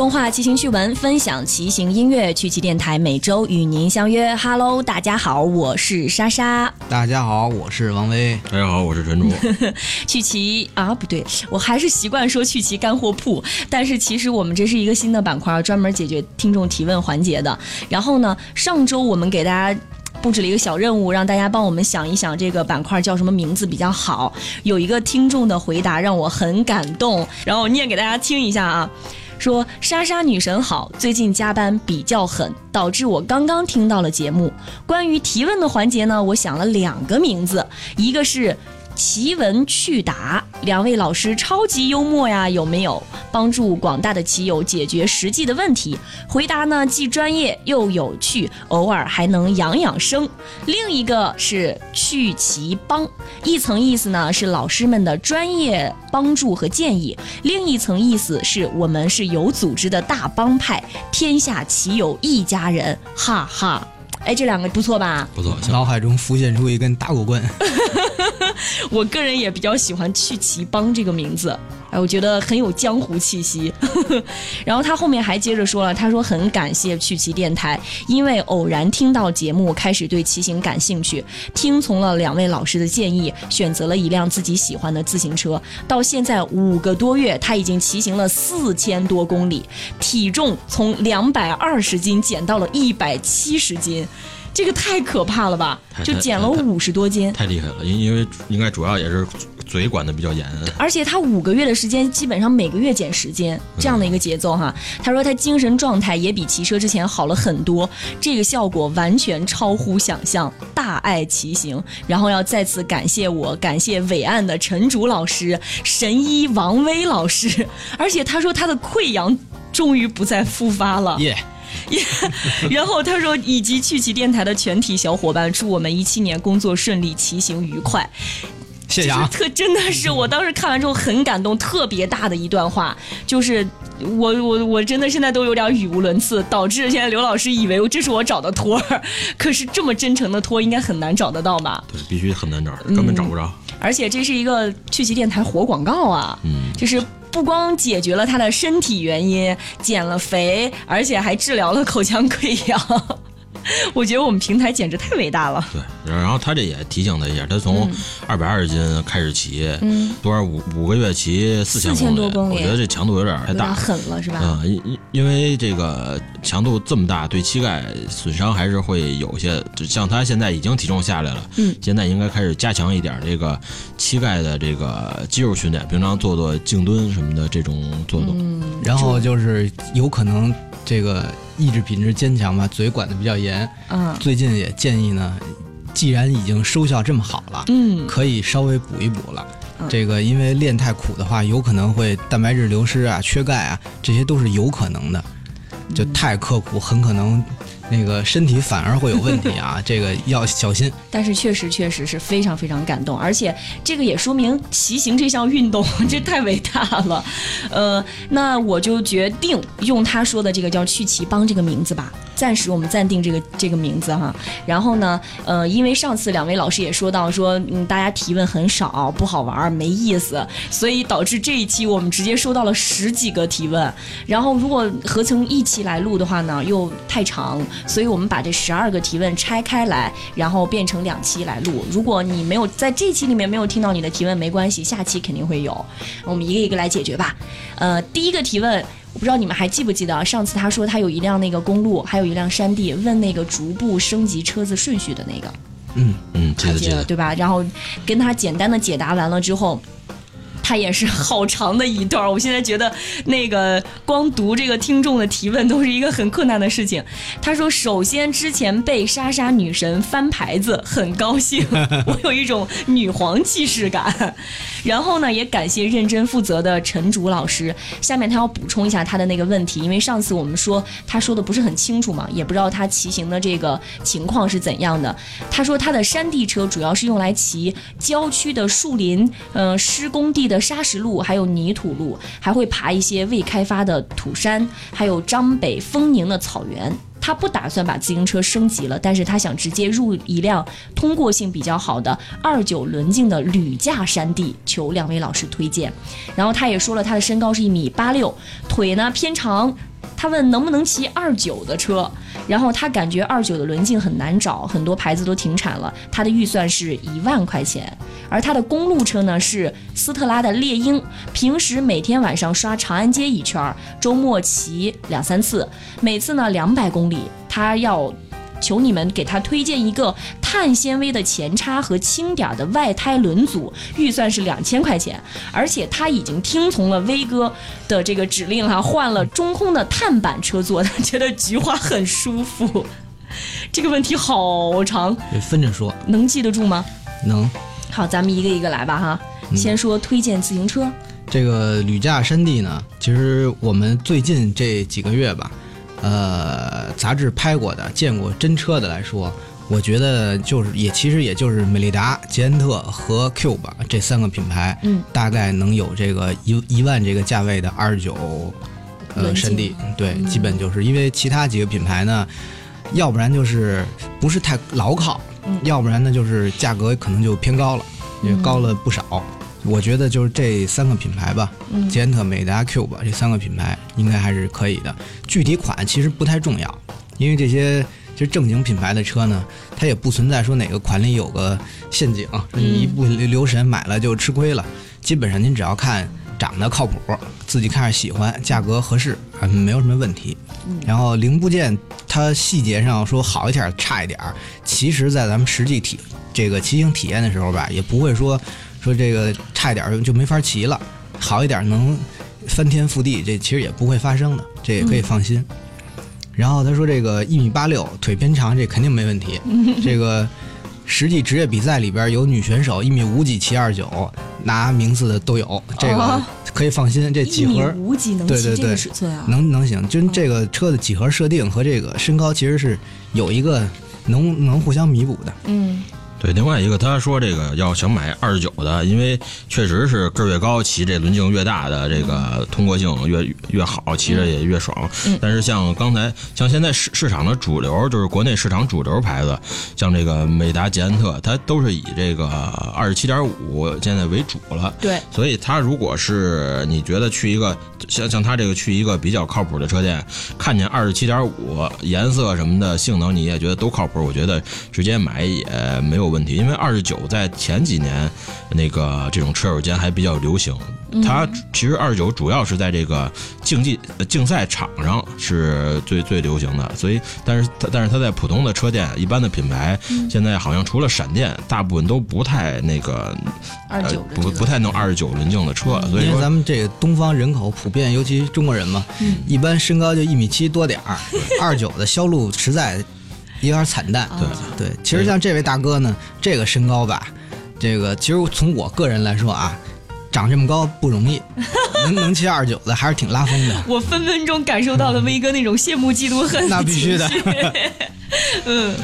共话骑行趣闻，分享骑行音乐，趣骑电台每周与您相约。Hello，大家好，我是莎莎。大家好，我是王威。大家好，我是陈竹。趣骑啊，不对，我还是习惯说趣骑干货铺。但是其实我们这是一个新的板块，专门解决听众提问环节的。然后呢，上周我们给大家。布置了一个小任务，让大家帮我们想一想这个板块叫什么名字比较好。有一个听众的回答让我很感动，然后我念给大家听一下啊。说莎莎女神好，最近加班比较狠，导致我刚刚听到了节目。关于提问的环节呢，我想了两个名字，一个是。奇闻趣答，两位老师超级幽默呀，有没有帮助广大的棋友解决实际的问题？回答呢既专业又有趣，偶尔还能养养生。另一个是趣骑帮，一层意思呢是老师们的专业帮助和建议，另一层意思是我们是有组织的大帮派，天下骑友一家人，哈哈。哎，这两个不错吧？不错，脑海中浮现出一根打狗棍。我个人也比较喜欢“去骑帮”这个名字，哎，我觉得很有江湖气息。然后他后面还接着说了，他说很感谢去骑电台，因为偶然听到节目，开始对骑行感兴趣，听从了两位老师的建议，选择了一辆自己喜欢的自行车。到现在五个多月，他已经骑行了四千多公里，体重从两百二十斤减到了一百七十斤。这个太可怕了吧！就减了五十多斤，太厉害了。因因为应该主要也是嘴管的比较严，而且他五个月的时间，基本上每个月减十斤这样的一个节奏哈。他说他精神状态也比骑车之前好了很多，这个效果完全超乎想象，大爱骑行。然后要再次感谢我，感谢伟岸的陈竹老师、神医王威老师，而且他说他的溃疡终于不再复发了。耶。然后他说，以及趣骑电台的全体小伙伴，祝我们一七年工作顺利，骑行愉快。谢谢啊！特真的是，我当时看完之后很感动，特别大的一段话，就是我我我真的现在都有点语无伦次，导致现在刘老师以为这是我找的托儿，可是这么真诚的托应该很难找得到吧？对，必须很难找，根本找不着。而且这是一个趣骑电台活广告啊，嗯，就是。不光解决了他的身体原因，减了肥，而且还治疗了口腔溃疡。我觉得我们平台简直太伟大了。对，然后他这也提醒他一下，他从二百二十斤开始骑，嗯，多少五五个月骑四千多公里，我觉得这强度有点太大，狠了是吧？嗯，因因为这个强度这么大，对膝盖损伤还是会有些。就像他现在已经体重下来了，嗯，现在应该开始加强一点这个膝盖的这个肌肉训练，平常做做静蹲什么的这种做动。嗯，然后就是有可能这个。意志品质坚强吧，嘴管的比较严。嗯，最近也建议呢，既然已经收效这么好了，嗯，可以稍微补一补了。这个因为练太苦的话，有可能会蛋白质流失啊、缺钙啊，这些都是有可能的。就太刻苦，很可能。那个身体反而会有问题啊，这个要小心。但是确实确实是非常非常感动，而且这个也说明骑行这项运动 这太伟大了。呃，那我就决定用他说的这个叫“去骑帮”这个名字吧，暂时我们暂定这个这个名字哈。然后呢，呃，因为上次两位老师也说到说，嗯，大家提问很少，不好玩，没意思，所以导致这一期我们直接收到了十几个提问。然后如果合成一期来录的话呢，又太长。所以我们把这十二个提问拆开来，然后变成两期来录。如果你没有在这期里面没有听到你的提问，没关系，下期肯定会有。我们一个一个来解决吧。呃，第一个提问，我不知道你们还记不记得，上次他说他有一辆那个公路，还有一辆山地，问那个逐步升级车子顺序的那个。嗯嗯，记得记得，对吧？然后跟他简单的解答完了之后。他也是好长的一段，我现在觉得那个光读这个听众的提问都是一个很困难的事情。他说：“首先，之前被莎莎女神翻牌子，很高兴，我有一种女皇气势感。然后呢，也感谢认真负责的陈竹老师。下面他要补充一下他的那个问题，因为上次我们说他说的不是很清楚嘛，也不知道他骑行的这个情况是怎样的。他说他的山地车主要是用来骑郊区的树林，嗯，施工地的。”砂石路，还有泥土路，还会爬一些未开发的土山，还有张北丰宁的草原。他不打算把自行车升级了，但是他想直接入一辆通过性比较好的二九轮径的铝架山地，求两位老师推荐。然后他也说了，他的身高是一米八六，腿呢偏长。他问能不能骑二九的车，然后他感觉二九的轮径很难找，很多牌子都停产了。他的预算是一万块钱，而他的公路车呢是斯特拉的猎鹰，平时每天晚上刷长安街一圈，周末骑两三次，每次呢两百公里。他要。求你们给他推荐一个碳纤维的前叉和轻点的外胎轮组，预算是两千块钱，而且他已经听从了威哥的这个指令哈，换了中空的碳板车座，他觉得菊花很舒服。这个问题好长，得分着说，能记得住吗？能。好，咱们一个一个来吧哈。先说推荐自行车，这个旅架山地呢，其实我们最近这几个月吧。呃，杂志拍过的、见过真车的来说，我觉得就是也其实也就是美利达、捷安特和 Cube 这三个品牌，嗯，大概能有这个一一万这个价位的二十九呃山地，对，基本就是因为其他几个品牌呢，要不然就是不是太牢靠，要不然呢就是价格可能就偏高了，也高了不少。我觉得就是这三个品牌吧，捷安特、美达、Q 吧，这三个品牌应该还是可以的。具体款其实不太重要，因为这些其实正经品牌的车呢，它也不存在说哪个款里有个陷阱，说你一不留神买了就吃亏了。基本上您只要看长得靠谱，自己看着喜欢，价格合适，啊，没有什么问题。然后零部件它细节上说好一点差一点，其实在咱们实际体这个骑行体验的时候吧，也不会说。说这个差一点就没法骑了，好一点能翻天覆地，这其实也不会发生的，这也可以放心。然后他说这个一米八六腿偏长，这肯定没问题。这个实际职业比赛里边有女选手一米五几骑二九拿名次的都有，这个可以放心。这几何五几能骑这个尺寸啊？能能行，就这个车的几何设定和这个身高其实是有一个能能互相弥补的。嗯。对，另外一个他说这个要想买二十九的，因为确实是个儿越高，骑这轮径越大的，这个通过性越越好，骑着也越爽。但是像刚才像现在市市场的主流，就是国内市场主流牌子，像这个美达、捷安特，它都是以这个二十七点五现在为主了。对，所以他如果是你觉得去一个像像他这个去一个比较靠谱的车店，看见二十七点五颜色什么的性能你也觉得都靠谱，我觉得直接买也没有。问题，因为二十九在前几年，那个这种车友间还比较流行。它其实二十九主要是在这个竞技竞赛场上是最最流行的，所以但是它但是它在普通的车店、一般的品牌，现在好像除了闪电，大部分都不太那个二九不不太弄二十九轮径的车。所以因为咱们这个东方人口普遍，尤其中国人嘛，一般身高就一米七多点儿，二九的销路实在。有点惨淡，对对，其实像这位大哥呢，这个身高吧，这个其实从我个人来说啊，长这么高不容易，能能骑二九的还是挺拉风的。我分分钟感受到了威哥那种羡慕嫉妒恨。那必须的，嗯。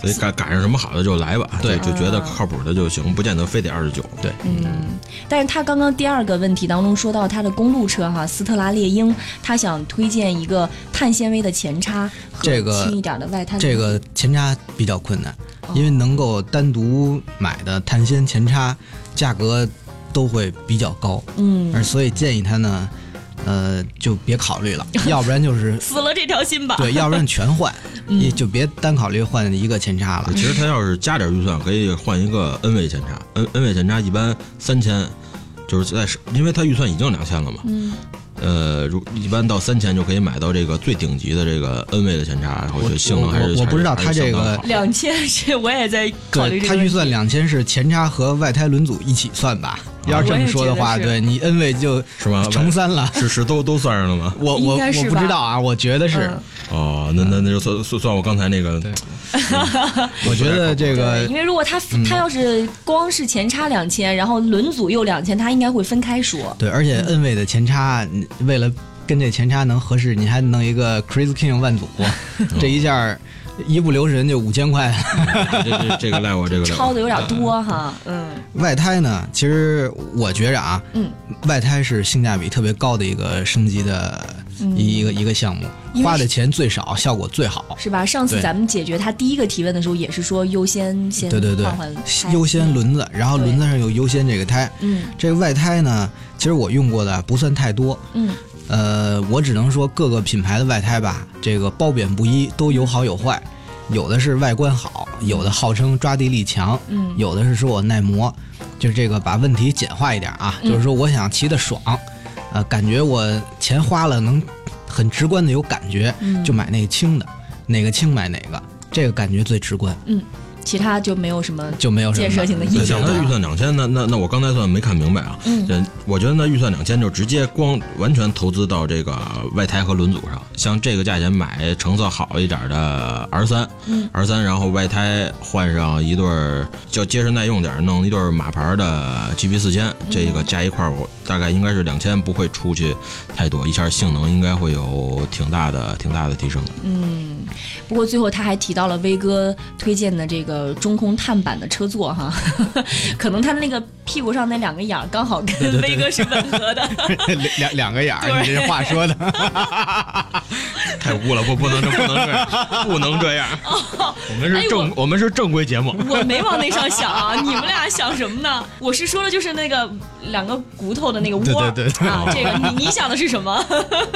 所以赶赶上什么好的就来吧，对，就觉得靠谱的就行，不见得非得二十九。对，嗯。但是他刚刚第二个问题当中说到他的公路车哈，斯特拉猎鹰，他想推荐一个碳纤维的前叉和轻一点的外胎。这个前叉比较困难，因为能够单独买的碳纤前叉价格都会比较高。嗯。而所以建议他呢。呃，就别考虑了，要不然就是死了这条心吧。对，要不然全换，你就别单考虑换一个前叉了。其实他要是加点预算，可以换一个 N 位前叉。N N 位前叉一般三千，就是在因为他预算已经两千了嘛。嗯。呃，如一般到三千就可以买到这个最顶级的这个 N 位的前叉，我觉得性能还是我不知道他这个两千是我也在考虑。他预算两千是前叉和外胎轮组一起算吧？要是这么说的话，对你 N 位就是吗？乘三了，是是都都算上了吗？我我我不知道啊，我觉得是。哦，那那那就算算算我刚才那个。我觉得这个，因为如果他他要是光是前叉两千，然后轮组又两千，他应该会分开说。对，而且 N 位的前叉，为了跟这前叉能合适，你还弄一个 Crisking 万组，这一下。一不留神就五千块，这这这个赖我这个超的有点多哈，嗯。外胎呢，其实我觉着啊，嗯，外胎是性价比特别高的一个升级的一一个一个项目，花的钱最少，效果最好，是吧？上次咱们解决他第一个提问的时候，也是说优先先对对对，优先轮子，然后轮子上有优先这个胎，嗯，这个外胎呢，其实我用过的不算太多，嗯。呃，我只能说各个品牌的外胎吧，这个褒贬不一，都有好有坏。有的是外观好，有的号称抓地力强，嗯，有的是说我耐磨，就是这个把问题简化一点啊，就是说我想骑的爽，呃，感觉我钱花了能很直观的有感觉，就买那个轻的，哪个轻买哪个，这个感觉最直观，嗯。其他就没有什么就没有建设性的意见。讲他预算两千，那那那我刚才算没看明白啊。嗯，我觉得那预算两千就直接光完全投资到这个外胎和轮组上。像这个价钱买成色好一点的 R 三，R 三，然后外胎换上一对儿叫结实耐用点，弄一对马牌的 GB 四千，这个加一块儿我大概应该是两千，不会出去太多，一下性能应该会有挺大的挺大的提升。嗯。不过最后他还提到了威哥推荐的这个中空碳板的车座哈，可能他的那个屁股上那两个眼儿刚好跟威哥是吻合的，两两个眼儿，你这话说的 太污了，不不能这不能这样，不能这样。我们是正我们是正规节目，我没往那上想啊，你们俩想什么呢？我是说的就是那个两个骨头的那个窝对啊，这个你你想的是什么？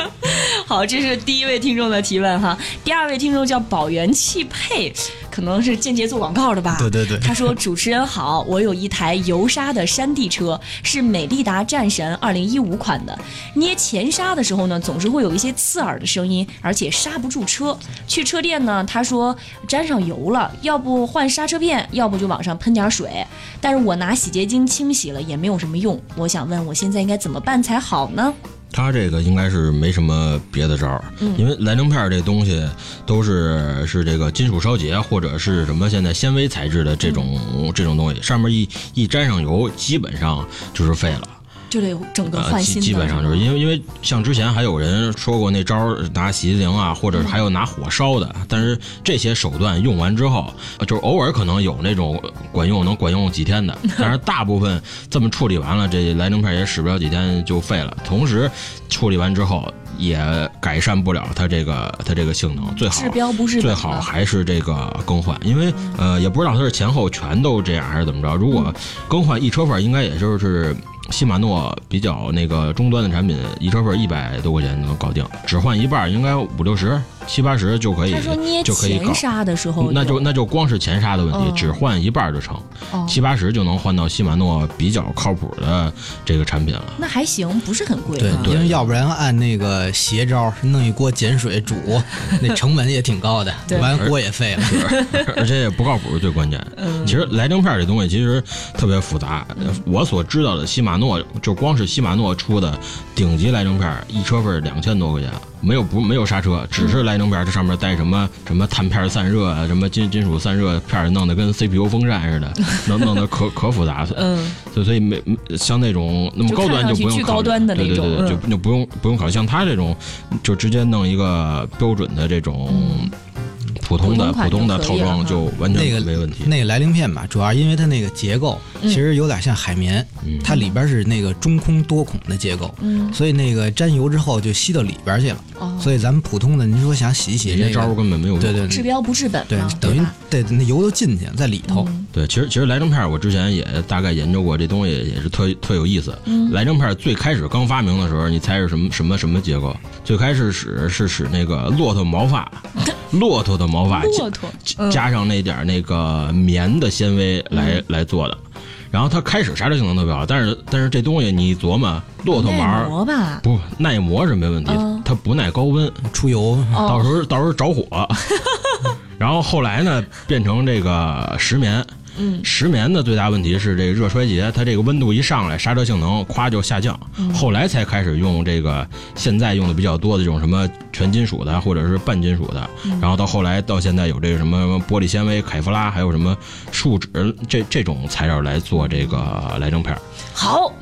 好，这是第一位听众的提问哈，第二位听众叫。宝源汽配，可能是间接做广告的吧。对对对。他说：“主持人好，我有一台油砂的山地车，是美利达战神二零一五款的。捏前刹的时候呢，总是会有一些刺耳的声音，而且刹不住车。去车店呢，他说沾上油了，要不换刹车片，要不就往上喷点水。但是我拿洗洁精清洗了也没有什么用。我想问，我现在应该怎么办才好呢？”它这个应该是没什么别的招儿，因为蓝灵片这东西都是是这个金属烧结或者是什么现在纤维材质的这种这种东西，上面一一沾上油，基本上就是废了。就得整个换新的，基本上就是因为因为像之前还有人说过那招拿洗涤灵啊，或者还有拿火烧的，但是这些手段用完之后，就是偶尔可能有那种管用能管用几天的，但是大部分这么处理完了，这来灵片也使不了几天就废了。同时处理完之后也改善不了它这个它这个性能，最好治标不治最好还是这个更换，因为呃也不知道它是前后全都这样还是怎么着。如果更换一车份，应该也就是。禧玛诺比较那个终端的产品，一车份一百多块钱能搞定，只换一半应该五六十。七八十就可以，就可以前刹的时候，那就那就光是前刹的问题，只换一半就成，七八十就能换到西马诺比较靠谱的这个产品了。那还行，不是很贵。对，因为要不然按那个邪招，弄一锅碱水煮，那成本也挺高的，完锅也废了，而且也不靠谱，是最关键。其实来灵片这东西其实特别复杂。我所知道的西马诺，就光是西马诺出的顶级来灵片，一车份两千多块钱。没有不没有刹车，只是来这上面带什么什么碳片散热啊，什么金金属散热片，弄得跟 CPU 风扇似的，弄弄得可 可复杂。嗯，所以所以没像那种那么高端就不用考虑，对对对，就就不用不用考虑。像他这种，就直接弄一个标准的这种。普通的普通的套装就完全没问题。那个来鳞片吧，主要因为它那个结构其实有点像海绵，它里边是那个中空多孔的结构，所以那个沾油之后就吸到里边去了。所以咱们普通的，您说想洗洗，这招根本没有用。对对，治标不治本。对，等于对那油都进去在里头。对，其实其实来灵片我之前也大概研究过，这东西也是特特有意思。来灵片最开始刚发明的时候，你猜是什么什么什么结构？最开始使是使那个骆驼毛发，骆驼的。毛发加加上那点那个棉的纤维来来做的，然后它开始刹车性能特别好，但是但是这东西你琢磨，骆驼毛不耐磨是没问题，它不耐高温出油，到时候到时候着火。然后后来呢，变成这个石棉。嗯，石棉的最大问题是这个热衰竭，它这个温度一上来，刹车性能咵就下降。后来才开始用这个现在用的比较多的这种什么全金属的或者是半金属的，然后到后来到现在有这个什么玻璃纤维、凯夫拉，还有什么树脂这这种材料来做这个来正片。好，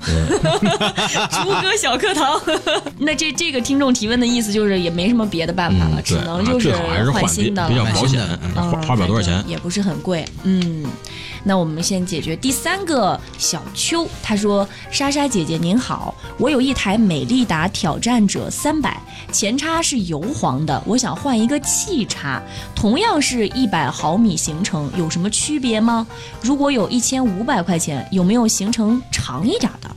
朱 哥小课堂。那这这个听众提问的意思就是也没什么别的办法了，只能就是换新的，比较保险，花花不了多少钱，也不是很贵。嗯。那我们先解决第三个小邱，他说：“莎莎姐姐您好，我有一台美利达挑战者三百，前叉是油黄的，我想换一个气叉，同样是一百毫米行程，有什么区别吗？如果有一千五百块钱，有没有行程长一点的？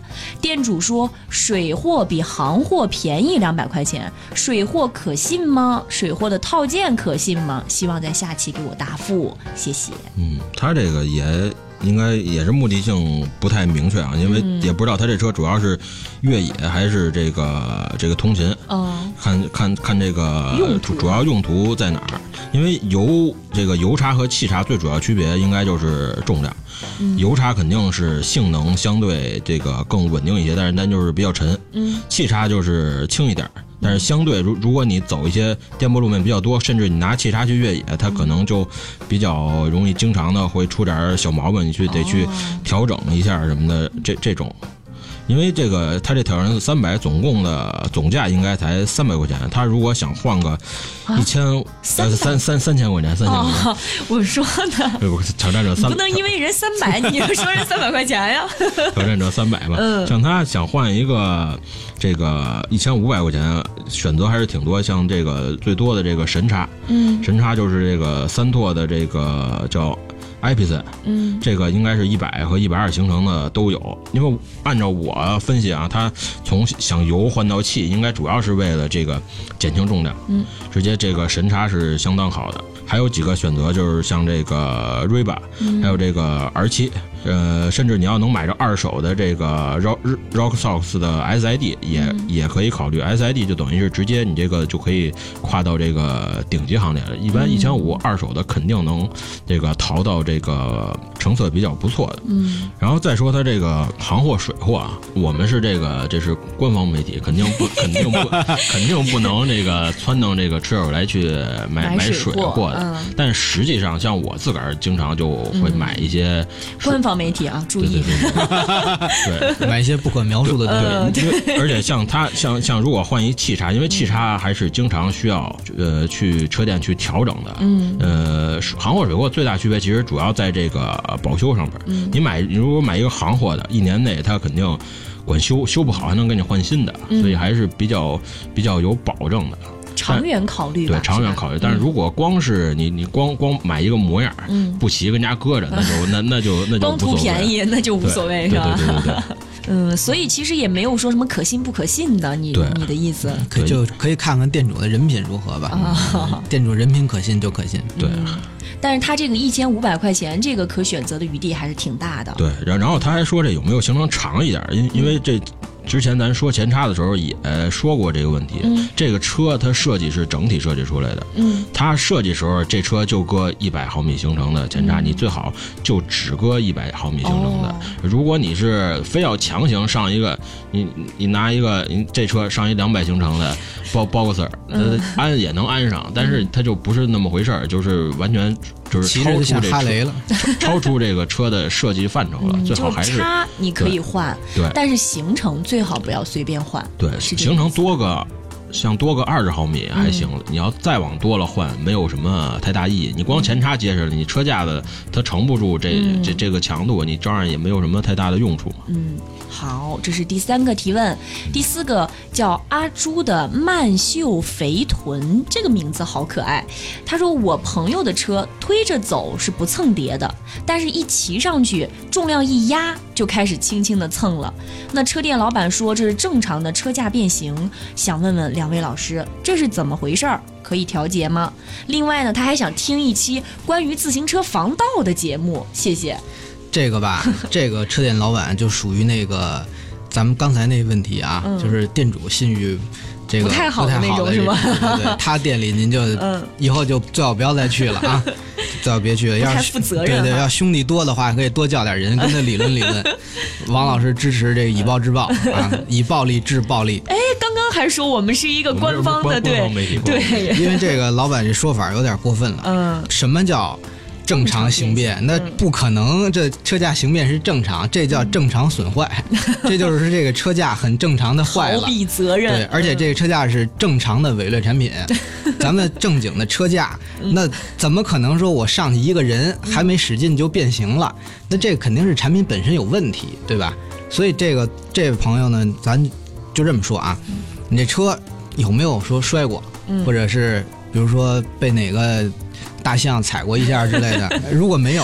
店主说水货比行货便宜两百块钱，水货可信吗？水货的套件可信吗？希望在下期给我答复，谢谢。嗯，他这个也。应该也是目的性不太明确啊，因为也不知道他这车主要是越野还是这个这个通勤。嗯，看看看这个主主要用途在哪儿？因为油这个油叉和气叉最主要区别应该就是重量。油叉肯定是性能相对这个更稳定一些，但是但就是比较沉。嗯，气叉就是轻一点。但是相对，如如果你走一些颠簸路面比较多，甚至你拿气刹去越野，它可能就比较容易经常的会出点小毛病，你去得去调整一下什么的，这这种。因为这个，他这挑战三百，总共的总价应该才三百块钱。他如果想换个一千三三三三千块钱，三千块钱，我说呢，挑战者三不能因为人三百，你就说人三百块钱呀？挑战者三百吧，像他想换一个这个一千五百块钱，选择还是挺多。像这个最多的这个神叉，嗯，神叉就是这个三拓的这个叫。I p s 嗯，这个应该是一百和一百二行程的都有，因为按照我分析啊，它从想油换到气，应该主要是为了这个减轻重量，嗯，直接这个神差是相当好的。还有几个选择，就是像这个 Riba，还有这个 R 七，呃，甚至你要能买着二手的这个 Rock Rock Sox 的 SID，也也可以考虑。SID 就等于是直接你这个就可以跨到这个顶级行列了。一般一千五二手的肯定能这个淘到这个成色比较不错的。嗯，然后再说它这个行货水货啊，我们是这个这是官方媒体，肯定不 肯定不肯定不能这个撺掇这个车友来去买买水货。嗯，但实际上，像我自个儿经常就会买一些官方媒体啊，注意，对，买一些不可描述的东西。而且像它，像像如果换一气叉，因为气叉还是经常需要呃去车店去调整的。嗯，呃，行货水货最大区别其实主要在这个保修上边。嗯，你买你如果买一个行货的，一年内它肯定管修，修不好还能给你换新的，所以还是比较比较有保证的。长远考虑，对长远考虑。但是如果光是你，你光光买一个模样，不齐跟家搁着，那就 那那就那就光图便宜，那就无所谓，是吧？对对对对。嗯，所以其实也没有说什么可信不可信的，你你的意思，可就可以看看店主的人品如何吧。啊，店主人品可信就可信。对。但是他这个一千五百块钱，这个可选择的余地还是挺大的。对，然然后他还说这有没有行程长一点？因因为这。之前咱说前叉的时候也说过这个问题，这个车它设计是整体设计出来的，嗯，它设计时候这车就搁一百毫米行程的前叉，你最好就只搁一百毫米行程的。如果你是非要强行上一个，你你拿一个你这车上一两百行程的包 boxer，它安也能安上，但是它就不是那么回事儿，就是完全。就是超出这车，超出这个车的设计范畴了。最好还是叉你可以换，对，但是行程最好不要随便换。对，行程多个，像多个二十毫米还行。你要再往多了换，没有什么太大意义。你光前叉结实了，你车架子它承不住这这这个强度，你照样也没有什么太大的用处。嗯。好，这是第三个提问。第四个叫阿朱的曼秀肥臀，这个名字好可爱。他说：“我朋友的车推着走是不蹭碟的，但是一骑上去，重量一压就开始轻轻的蹭了。那车店老板说这是正常的车架变形，想问问两位老师，这是怎么回事儿？可以调节吗？另外呢，他还想听一期关于自行车防盗的节目，谢谢。”这个吧，这个车店老板就属于那个，咱们刚才那问题啊，就是店主信誉这个不太好的那种，是吗？对，他店里您就以后就最好不要再去了啊，最好别去了。要负责任。对对，要兄弟多的话，可以多叫点人跟他理论理论。王老师支持这个以暴制暴啊，以暴力制暴力。哎，刚刚还说我们是一个官方的，对对，因为这个老板这说法有点过分了。嗯，什么叫？正常形变，那不可能。这车架形变是正常，这叫正常损坏。这就是这个车架很正常的坏了。逃避责任。对，而且这个车架是正常的伪劣产品。咱们正经的车架，那怎么可能说我上去一个人还没使劲就变形了？那这肯定是产品本身有问题，对吧？所以这个这位朋友呢，咱就这么说啊，你这车有没有说摔过，或者是比如说被哪个？大象踩过一下之类的，如果没有，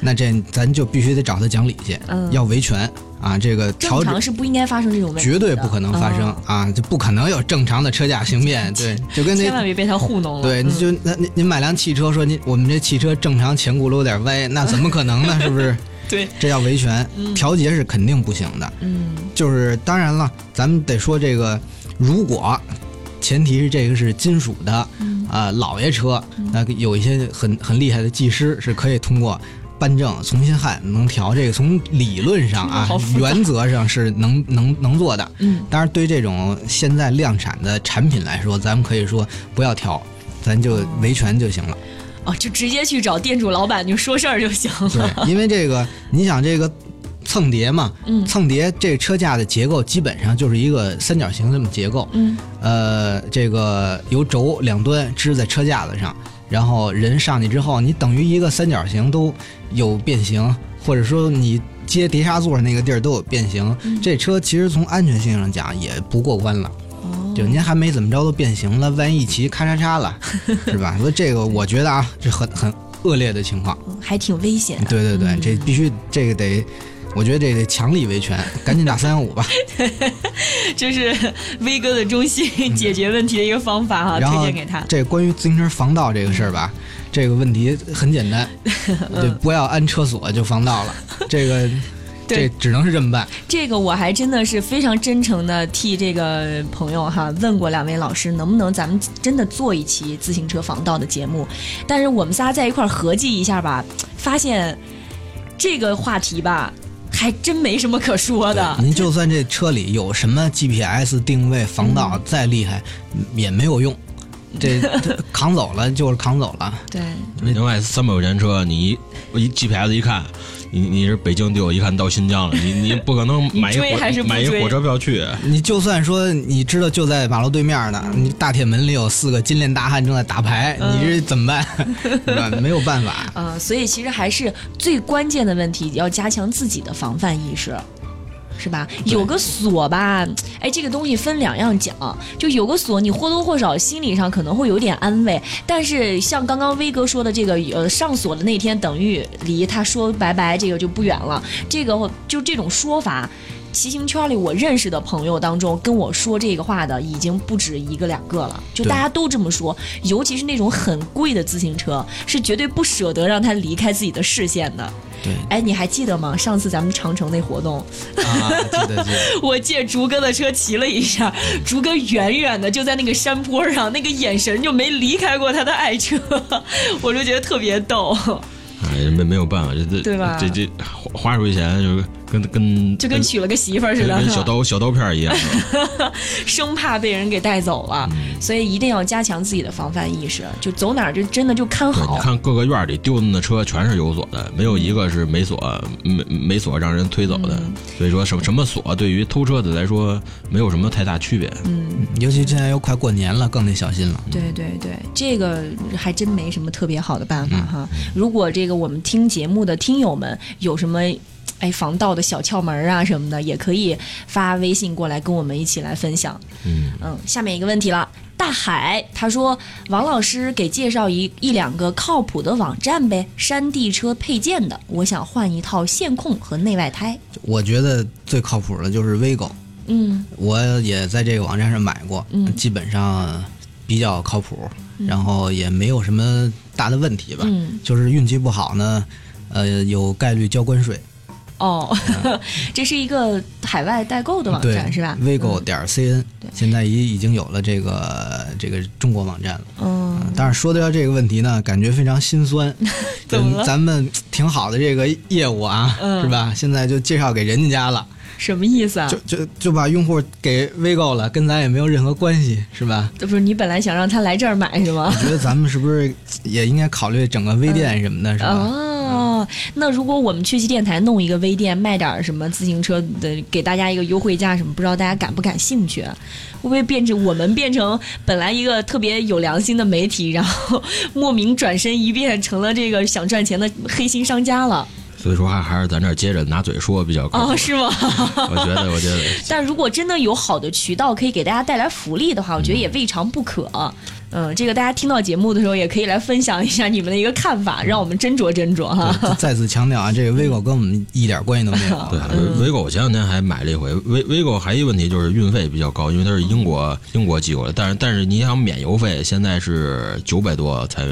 那这咱就必须得找他讲理去，要维权啊！这个正常是不应该发生这种问题，绝对不可能发生啊！就不可能有正常的车价行变，对，就跟那千万别被他糊弄了。对，你就那您您买辆汽车，说您我们这汽车正常前轱辘有点歪，那怎么可能呢？是不是？对，这叫维权，调节是肯定不行的。嗯，就是当然了，咱们得说这个，如果前提是这个是金属的啊老爷车，那有一些很很厉害的技师是可以通过。办证重新焊能调这个，从理论上啊，原则上是能能能做的。嗯，当然对这种现在量产的产品来说，咱们可以说不要调，咱就维权就行了。哦，就直接去找店主老板就说事儿就行了。对，因为这个你想这个蹭叠嘛，嗯，蹭叠这车架的结构基本上就是一个三角形这么结构。嗯，呃，这个由轴两端支在车架子上。然后人上去之后，你等于一个三角形都有变形，或者说你接碟刹座那个地儿都有变形。这车其实从安全性上讲也不过关了，就您还没怎么着都变形了，万一一骑咔嚓嚓了，是吧？所以这个我觉得啊，这很很恶劣的情况，还挺危险。对对对，这必须这个得。我觉得这得强力维权，赶紧打三幺五吧。这是威哥的中心解决问题的一个方法哈，推荐给他。这关于自行车防盗这个事儿吧，这个问题很简单，对，不要安车锁就防盗了。这个，这只能是这么办。这个我还真的是非常真诚的替这个朋友哈问过两位老师，能不能咱们真的做一期自行车防盗的节目？但是我们仨在一块儿合计一下吧，发现这个话题吧。还真没什么可说的。您就算这车里有什么 GPS 定位防盗再厉害，也没有用。这扛走了就是扛走了。对。另外三百块钱车，你一 GPS 一看。你你是北京丢，一看到新疆了，你你不可能 买一火买一火车票去。你就算说你知道就在马路对面呢，你大铁门里有四个金链大汉正在打牌，你这怎么办？是吧？没有办法。呃，所以其实还是最关键的问题，要加强自己的防范意识。是吧？有个锁吧，哎，这个东西分两样讲，就有个锁，你或多或少心理上可能会有点安慰。但是像刚刚威哥说的这个，呃，上锁的那天等于离他说拜拜这个就不远了。这个就这种说法。骑行圈里，我认识的朋友当中，跟我说这个话的已经不止一个两个了，就大家都这么说。尤其是那种很贵的自行车，是绝对不舍得让它离开自己的视线的。对，哎，你还记得吗？上次咱们长城那活动，啊，记得记得。我借竹哥的车骑了一下，竹哥远远的就在那个山坡上，那个眼神就没离开过他的爱车，我就觉得特别逗。哎，没没有办法，这这对吧？这这花花出去钱就是。跟跟就跟娶了个媳妇儿似的，跟小刀小刀片一样，生怕被人给带走了，所以一定要加强自己的防范意识。就走哪儿就真的就看好。你看各个院里丢的那车全是有锁的，没有一个是没锁没没锁让人推走的。所以说什么什么锁对于偷车的来说没有什么太大区别。嗯，尤其现在又快过年了，更得小心了。对对对，这个还真没什么特别好的办法哈。如果这个我们听节目的听友们有什么。哎，防盗的小窍门啊什么的，也可以发微信过来跟我们一起来分享。嗯嗯，下面一个问题了，大海他说，王老师给介绍一一两个靠谱的网站呗，山地车配件的，我想换一套线控和内外胎。我觉得最靠谱的就是 Vigo。嗯，我也在这个网站上买过，基本上比较靠谱，然后也没有什么大的问题吧。嗯，就是运气不好呢，呃，有概率交关税。哦，这是一个海外代购的网站是吧？Vigo 点 cn，现在已已经有了这个这个中国网站了。嗯，但是说到这个问题呢，感觉非常心酸。怎么咱们挺好的这个业务啊，是吧？现在就介绍给人家了。什么意思啊？就就就把用户给 Vigo 了，跟咱也没有任何关系，是吧？这不是你本来想让他来这儿买是吗？我觉得咱们是不是也应该考虑整个微店什么的，是吧？哦，那如果我们去去电台弄一个微店，卖点什么自行车的，给大家一个优惠价什么，不知道大家感不感兴趣？会不会变成我们变成本来一个特别有良心的媒体，然后莫名转身一变成了这个想赚钱的黑心商家了？所以说还还是咱这接着拿嘴说比较哦，是吗？我觉得，我觉得。但如果真的有好的渠道可以给大家带来福利的话，我觉得也未尝不可。嗯，这个大家听到节目的时候也可以来分享一下你们的一个看法，让我们斟酌斟酌哈。再次强调啊，这个 Vigo 跟我们一点关系都没有。对，Vigo 前两天还买了一回 Vigo 还一个问题就是运费比较高，因为它是英国英国寄过来，但是但是你想免邮费，现在是九百多才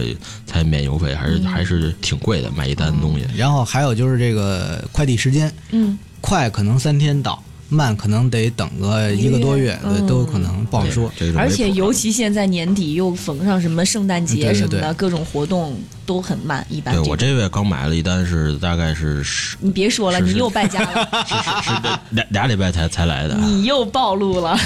才免邮费，还是还是挺贵的，买一单东西。然后还有就是这个快递时间，嗯，快可能三天到。慢可能得等个一个多月，都有可能不好说。而且尤其现在年底又逢上什么圣诞节什么的，各种活动都很慢。一般对我这月刚买了一单，是大概是十。你别说了，你又败家了。是 是是，俩俩礼拜才才来的。你又暴露了。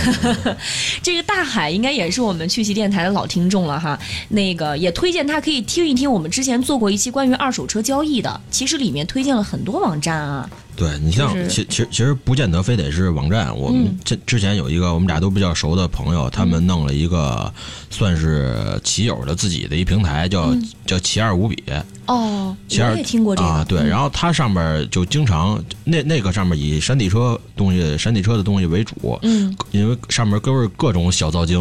这个大海应该也是我们趣奇电台的老听众了哈。那个也推荐他可以听一听我们之前做过一期关于二手车交易的，其实里面推荐了很多网站啊。对你像，其其实其实不见得非得是网站。我们这之前有一个我们俩都比较熟的朋友，他们弄了一个算是骑友的自己的一平台，叫叫骑二五笔。哦，我也听过这个啊。对，然后它上面就经常那那个上面以山地车东西、山地车的东西为主。嗯，因为上面都是各种小造精，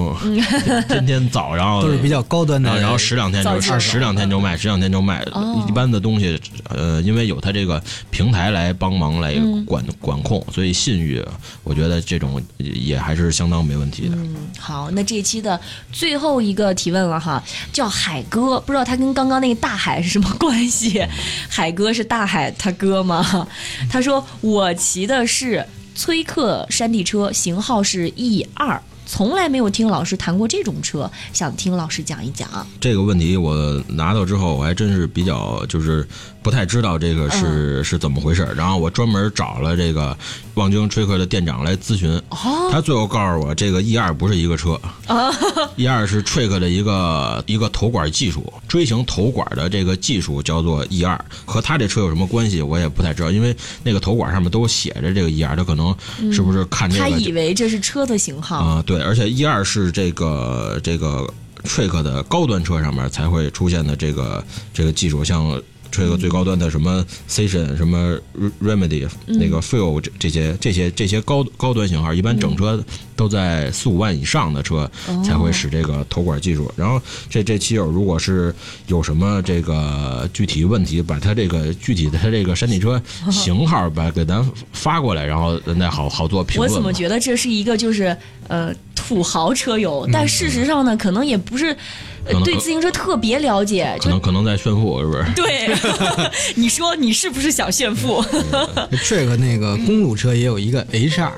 天天造，然后都是比较高端的。然后十两天就十两天就卖，十两天就卖。一般的东西，呃，因为有它这个平台来帮忙来管管控，所以信誉，我觉得这种也还是相当没问题的。嗯，好，那这期的最后后一个提问了哈，叫海哥，不知道他跟刚刚那个大海是什么？关系，海哥是大海他哥吗？他说我骑的是崔克山地车，型号是 E 二。从来没有听老师谈过这种车，想听老师讲一讲。这个问题我拿到之后，我还真是比较就是不太知道这个是是怎么回事。然后我专门找了这个望京吹客的店长来咨询，他最后告诉我，这个 E 二不是一个车，E 二是吹客的一个一个头管技术，锥形头管的这个技术叫做 E 二，和他这车有什么关系，我也不太知道，因为那个头管上面都写着这个 E 二，他可能是不是看这个？他以为这是车的型号啊，对。对，而且一二是这个这个 Trick 的高端车上面才会出现的这个这个技术，像。吹个最高端的什么 Station 什么 Remedy 那个 Fuel 这这些这些这些高高端型号，一般整车都在四五万以上的车才会使这个头管技术。然后这这骑友如果是有什么这个具体问题，把他这个具体的他这个山地车型号把给咱发过来，然后咱再好好做评论。我怎么觉得这是一个就是呃土豪车友，但事实上呢，可能也不是。对自行车特别了解，可能可能在炫富是不是？对，你说你是不是想炫富？这个那个公路车也有一个 H 二，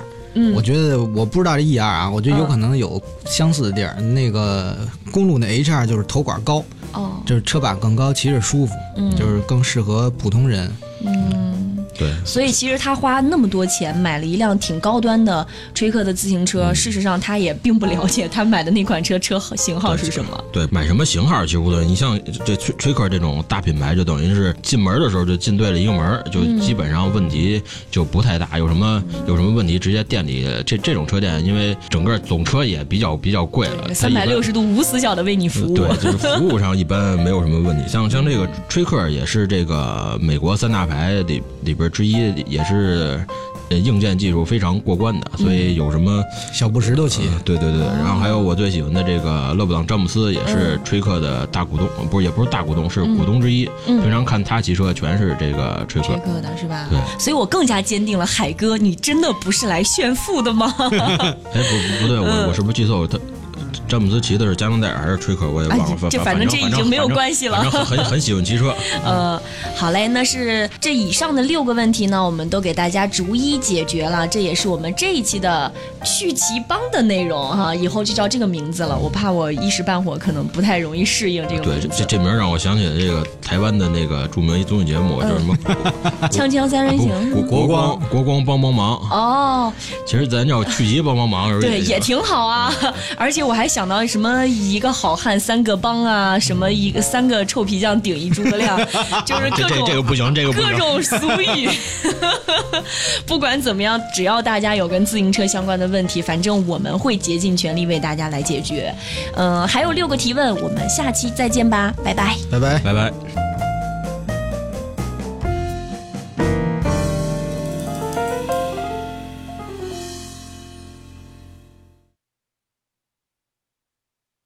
我觉得我不知道这 E 二啊，我觉得有可能有相似的地儿。那个公路那 H 二就是头管高，哦，就是车把更高，骑着舒服，就是更适合普通人。嗯。对，所以其实他花那么多钱买了一辆挺高端的吹克的自行车，事实上他也并不了解他买的那款车车型号是什么。对，买什么型号其实不对。你像这吹吹克这种大品牌，就等于是进门的时候就进对了一个门，就基本上问题就不太大。有什么有什么问题，直接店里这这种车店，因为整个总车也比较比较贵了，三百六十度无死角的为你服务。对，就是服务上一般没有什么问题。像像这个吹克也是这个美国三大牌里里边。之一也是，呃，硬件技术非常过关的，所以有什么小布什都骑。对对对，然后还有我最喜欢的这个勒布朗詹姆斯，也是吹克的大股东，不是也不是大股东，是股东之一。平常看他骑车全是这个吹克。吹克的是吧？对。所以我更加坚定了，海哥，你真的不是来炫富的吗？哎，不不对，我我是不是记错了？他。詹姆斯骑的是加农戴尔还是吹口？我也忘了。就反正这已经没有关系了。很很很喜欢骑车。呃，好嘞，那是这以上的六个问题呢，我们都给大家逐一解决了。这也是我们这一期的趣骑帮的内容哈，以后就叫这个名字了。我怕我一时半会可能不太容易适应这个名字。对，这这名让我想起了这个台湾的那个著名综艺节目，叫什么？锵锵三人行。国光国光帮帮忙。哦。其实咱叫趣骑帮帮忙，对，也挺好啊。而且我还。想到什么一个好汉三个帮啊，什么一个三个臭皮匠顶一诸葛亮，就是各种这个不行，这个各种俗语。不管怎么样，只要大家有跟自行车相关的问题，反正我们会竭尽全力为大家来解决。嗯，还有六个提问，我们下期再见吧，拜拜，拜拜，拜拜。